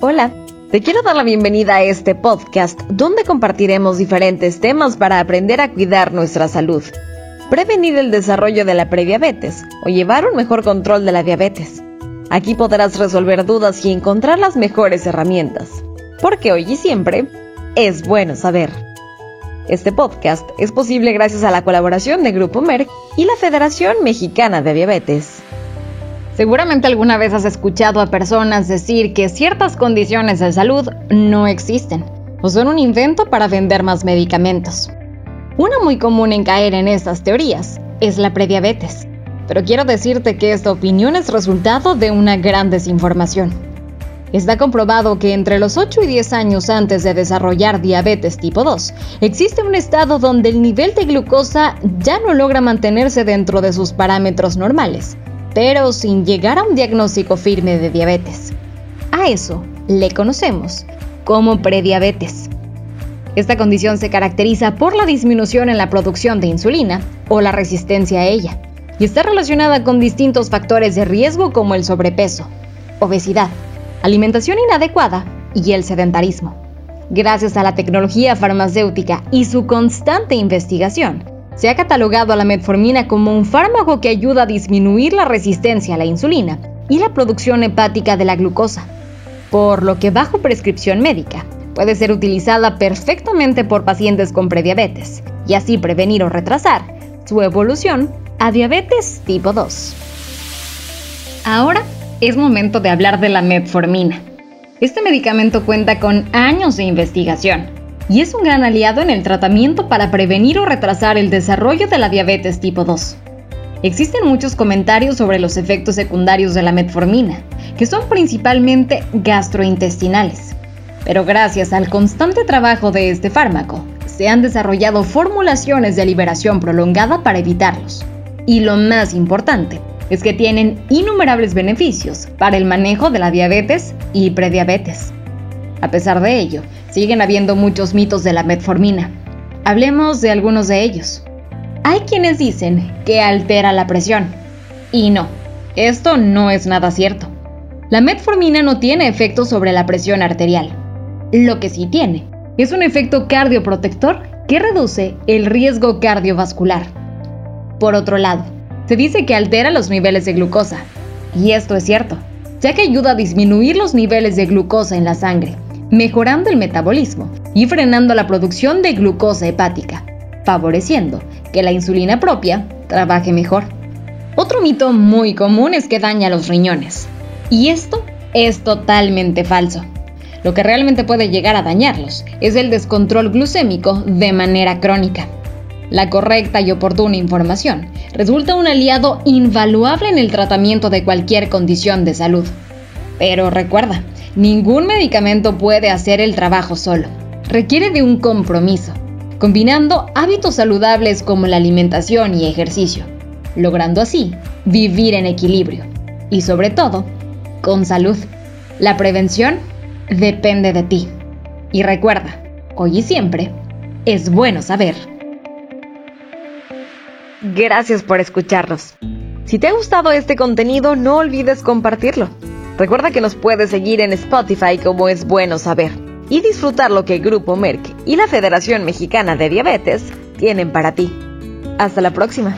Hola, te quiero dar la bienvenida a este podcast donde compartiremos diferentes temas para aprender a cuidar nuestra salud, prevenir el desarrollo de la prediabetes o llevar un mejor control de la diabetes. Aquí podrás resolver dudas y encontrar las mejores herramientas, porque hoy y siempre es bueno saber. Este podcast es posible gracias a la colaboración de Grupo Merck y la Federación Mexicana de Diabetes. Seguramente alguna vez has escuchado a personas decir que ciertas condiciones de salud no existen o son un invento para vender más medicamentos. Una muy común en caer en estas teorías es la prediabetes, pero quiero decirte que esta opinión es resultado de una gran desinformación. Está comprobado que entre los 8 y 10 años antes de desarrollar diabetes tipo 2, existe un estado donde el nivel de glucosa ya no logra mantenerse dentro de sus parámetros normales pero sin llegar a un diagnóstico firme de diabetes. A eso le conocemos como prediabetes. Esta condición se caracteriza por la disminución en la producción de insulina o la resistencia a ella, y está relacionada con distintos factores de riesgo como el sobrepeso, obesidad, alimentación inadecuada y el sedentarismo. Gracias a la tecnología farmacéutica y su constante investigación, se ha catalogado a la metformina como un fármaco que ayuda a disminuir la resistencia a la insulina y la producción hepática de la glucosa, por lo que bajo prescripción médica puede ser utilizada perfectamente por pacientes con prediabetes y así prevenir o retrasar su evolución a diabetes tipo 2. Ahora es momento de hablar de la metformina. Este medicamento cuenta con años de investigación y es un gran aliado en el tratamiento para prevenir o retrasar el desarrollo de la diabetes tipo 2. Existen muchos comentarios sobre los efectos secundarios de la metformina, que son principalmente gastrointestinales. Pero gracias al constante trabajo de este fármaco, se han desarrollado formulaciones de liberación prolongada para evitarlos. Y lo más importante es que tienen innumerables beneficios para el manejo de la diabetes y prediabetes. A pesar de ello, siguen habiendo muchos mitos de la metformina. Hablemos de algunos de ellos. Hay quienes dicen que altera la presión. Y no, esto no es nada cierto. La metformina no tiene efecto sobre la presión arterial. Lo que sí tiene es un efecto cardioprotector que reduce el riesgo cardiovascular. Por otro lado, se dice que altera los niveles de glucosa. Y esto es cierto, ya que ayuda a disminuir los niveles de glucosa en la sangre mejorando el metabolismo y frenando la producción de glucosa hepática, favoreciendo que la insulina propia trabaje mejor. Otro mito muy común es que daña los riñones. Y esto es totalmente falso. Lo que realmente puede llegar a dañarlos es el descontrol glucémico de manera crónica. La correcta y oportuna información resulta un aliado invaluable en el tratamiento de cualquier condición de salud. Pero recuerda, Ningún medicamento puede hacer el trabajo solo. Requiere de un compromiso, combinando hábitos saludables como la alimentación y ejercicio, logrando así vivir en equilibrio y sobre todo, con salud. La prevención depende de ti. Y recuerda, hoy y siempre, es bueno saber. Gracias por escucharnos. Si te ha gustado este contenido, no olvides compartirlo. Recuerda que nos puedes seguir en Spotify como es bueno saber y disfrutar lo que Grupo Merck y la Federación Mexicana de Diabetes tienen para ti. Hasta la próxima.